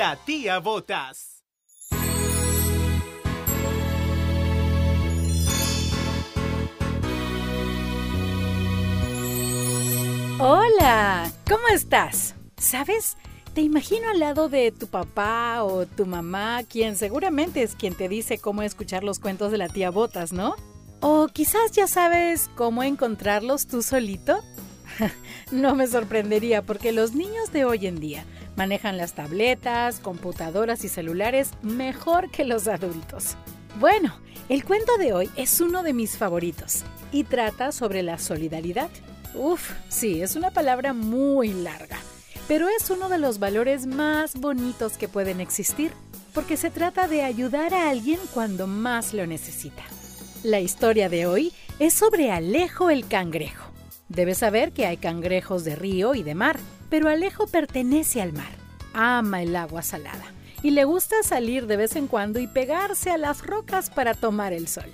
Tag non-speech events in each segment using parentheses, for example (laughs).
la tía Botas. Hola, ¿cómo estás? ¿Sabes? Te imagino al lado de tu papá o tu mamá, quien seguramente es quien te dice cómo escuchar los cuentos de la tía Botas, ¿no? O quizás ya sabes cómo encontrarlos tú solito. (laughs) no me sorprendería porque los niños de hoy en día manejan las tabletas, computadoras y celulares mejor que los adultos. Bueno, el cuento de hoy es uno de mis favoritos y trata sobre la solidaridad. Uf, sí, es una palabra muy larga pero es uno de los valores más bonitos que pueden existir, porque se trata de ayudar a alguien cuando más lo necesita. La historia de hoy es sobre Alejo el cangrejo. Debes saber que hay cangrejos de río y de mar, pero Alejo pertenece al mar. Ama el agua salada y le gusta salir de vez en cuando y pegarse a las rocas para tomar el sol.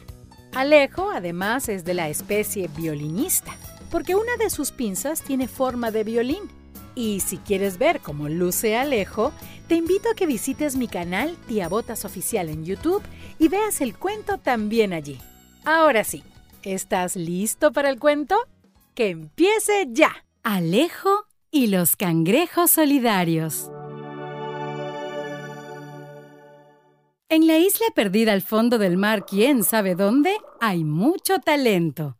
Alejo además es de la especie violinista, porque una de sus pinzas tiene forma de violín y si quieres ver cómo luce Alejo, te invito a que visites mi canal Tía Botas Oficial en YouTube y veas el cuento también allí. Ahora sí, ¿estás listo para el cuento? ¡Que empiece ya! Alejo y los cangrejos solidarios. En la isla perdida al fondo del mar, quién sabe dónde, hay mucho talento.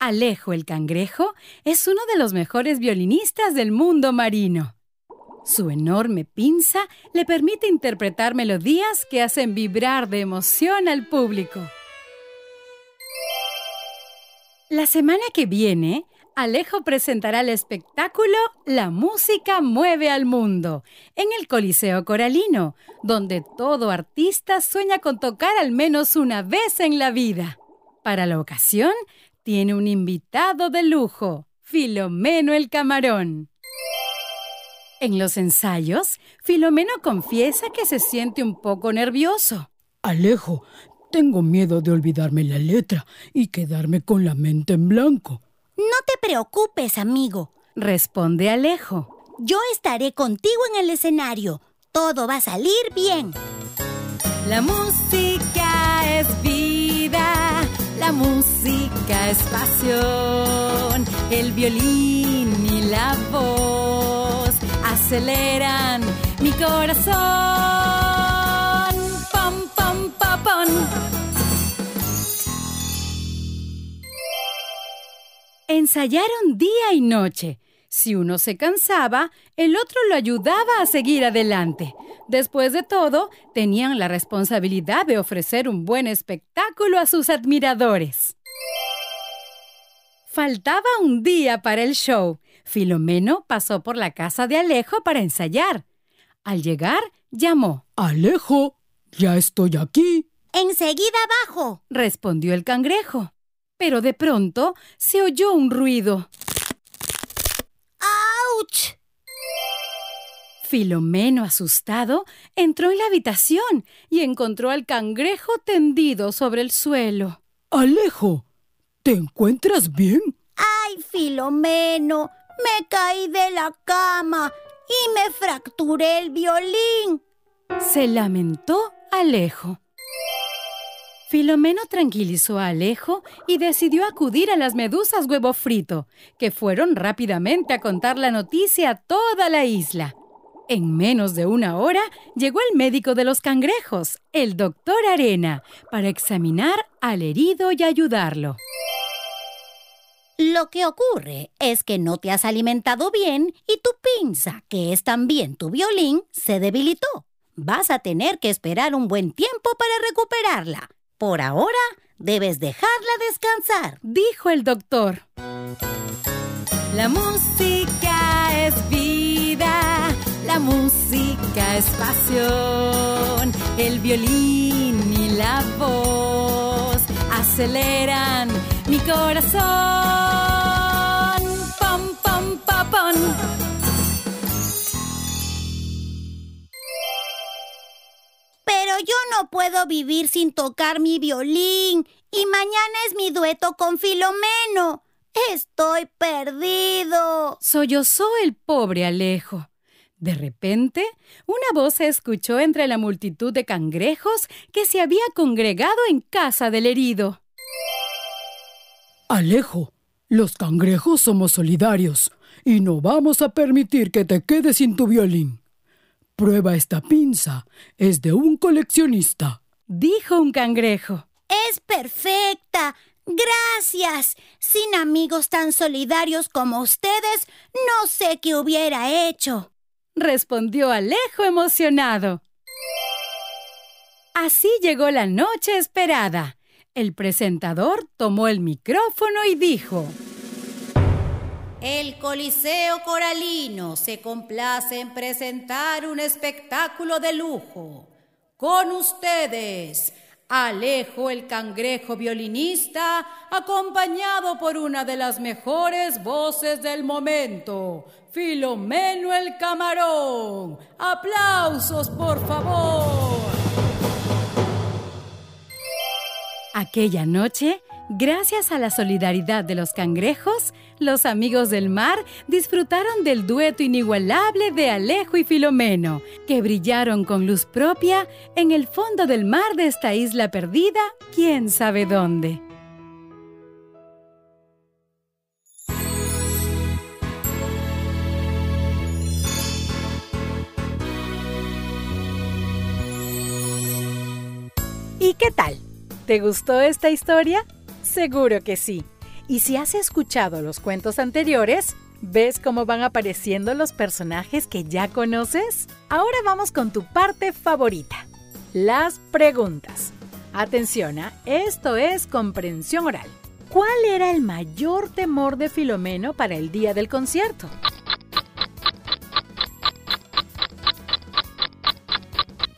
Alejo el cangrejo es uno de los mejores violinistas del mundo marino. Su enorme pinza le permite interpretar melodías que hacen vibrar de emoción al público. La semana que viene, Alejo presentará el espectáculo La música mueve al mundo en el Coliseo Coralino, donde todo artista sueña con tocar al menos una vez en la vida. Para la ocasión, tiene un invitado de lujo, Filomeno el Camarón. En los ensayos, Filomeno confiesa que se siente un poco nervioso. Alejo, tengo miedo de olvidarme la letra y quedarme con la mente en blanco. No te preocupes, amigo, responde Alejo. Yo estaré contigo en el escenario. Todo va a salir bien. La música es vida la música es pasión, el violín y la voz aceleran mi corazón. Pom, pom, pom, pom. Ensayaron día y noche. Si uno se cansaba, el otro lo ayudaba a seguir adelante. Después de todo, tenían la responsabilidad de ofrecer un buen espectáculo a sus admiradores. Faltaba un día para el show. Filomeno pasó por la casa de Alejo para ensayar. Al llegar, llamó. Alejo, ya estoy aquí. Enseguida abajo, respondió el cangrejo. Pero de pronto se oyó un ruido. ¡Auch! Filomeno, asustado, entró en la habitación y encontró al cangrejo tendido sobre el suelo. Alejo, ¿te encuentras bien? ¡Ay, Filomeno! Me caí de la cama y me fracturé el violín. Se lamentó Alejo. Filomeno tranquilizó a Alejo y decidió acudir a las medusas huevo frito, que fueron rápidamente a contar la noticia a toda la isla. En menos de una hora llegó el médico de los cangrejos, el doctor Arena, para examinar al herido y ayudarlo. Lo que ocurre es que no te has alimentado bien y tu pinza, que es también tu violín, se debilitó. Vas a tener que esperar un buen tiempo para recuperarla. Por ahora, debes dejarla descansar, dijo el doctor. La música es vida la música es pasión, el violín y la voz aceleran mi corazón. Pom, pom, pom, pom. Yo no puedo vivir sin tocar mi violín y mañana es mi dueto con Filomeno. Estoy perdido. Sollozó el pobre Alejo. De repente, una voz se escuchó entre la multitud de cangrejos que se había congregado en casa del herido. Alejo, los cangrejos somos solidarios y no vamos a permitir que te quedes sin tu violín. Prueba esta pinza, es de un coleccionista, dijo un cangrejo. Es perfecta. Gracias. Sin amigos tan solidarios como ustedes, no sé qué hubiera hecho respondió Alejo emocionado. Así llegó la noche esperada. El presentador tomó el micrófono y dijo, El Coliseo Coralino se complace en presentar un espectáculo de lujo. Con ustedes, Alejo el cangrejo violinista, acompañado por una de las mejores voces del momento, Filomeno el camarón. Aplausos, por favor. Aquella noche, Gracias a la solidaridad de los cangrejos, los amigos del mar disfrutaron del dueto inigualable de Alejo y Filomeno, que brillaron con luz propia en el fondo del mar de esta isla perdida, quién sabe dónde. ¿Y qué tal? ¿Te gustó esta historia? Seguro que sí. Y si has escuchado los cuentos anteriores, ¿ves cómo van apareciendo los personajes que ya conoces? Ahora vamos con tu parte favorita, las preguntas. Atención, ¿ah? esto es comprensión oral. ¿Cuál era el mayor temor de Filomeno para el día del concierto?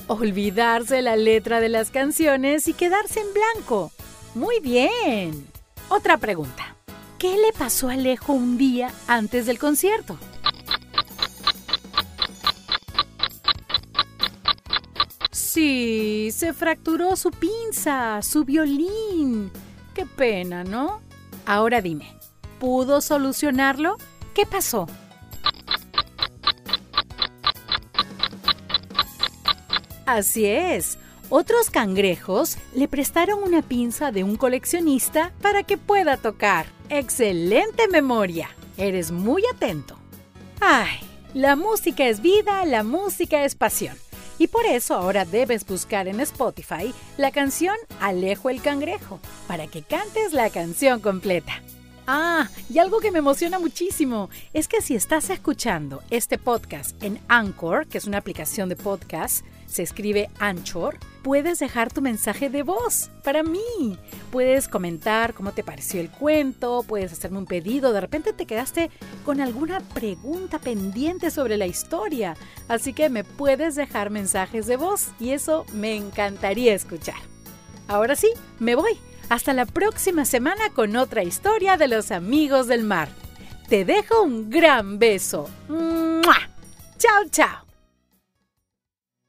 Olvidarse la letra de las canciones y quedarse en blanco. Muy bien. Otra pregunta. ¿Qué le pasó a Alejo un día antes del concierto? Sí, se fracturó su pinza, su violín. Qué pena, ¿no? Ahora dime, ¿pudo solucionarlo? ¿Qué pasó? Así es, otros cangrejos le prestaron una pinza de un coleccionista para que pueda tocar. ¡Excelente memoria! Eres muy atento. ¡Ay! La música es vida, la música es pasión. Y por eso ahora debes buscar en Spotify la canción Alejo el Cangrejo, para que cantes la canción completa. Ah, y algo que me emociona muchísimo es que si estás escuchando este podcast en Anchor, que es una aplicación de podcast, se escribe Anchor, puedes dejar tu mensaje de voz para mí. Puedes comentar cómo te pareció el cuento, puedes hacerme un pedido, de repente te quedaste con alguna pregunta pendiente sobre la historia, así que me puedes dejar mensajes de voz y eso me encantaría escuchar. Ahora sí, me voy hasta la próxima semana con otra historia de los amigos del mar. Te dejo un gran beso. ¡Chao, chao!